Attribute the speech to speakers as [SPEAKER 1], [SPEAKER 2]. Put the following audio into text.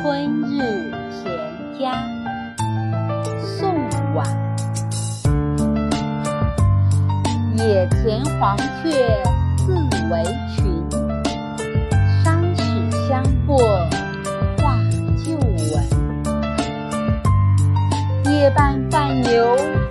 [SPEAKER 1] 春日田家，宋婉。野田黄雀自为群，山史相过话旧闻。夜半泛游。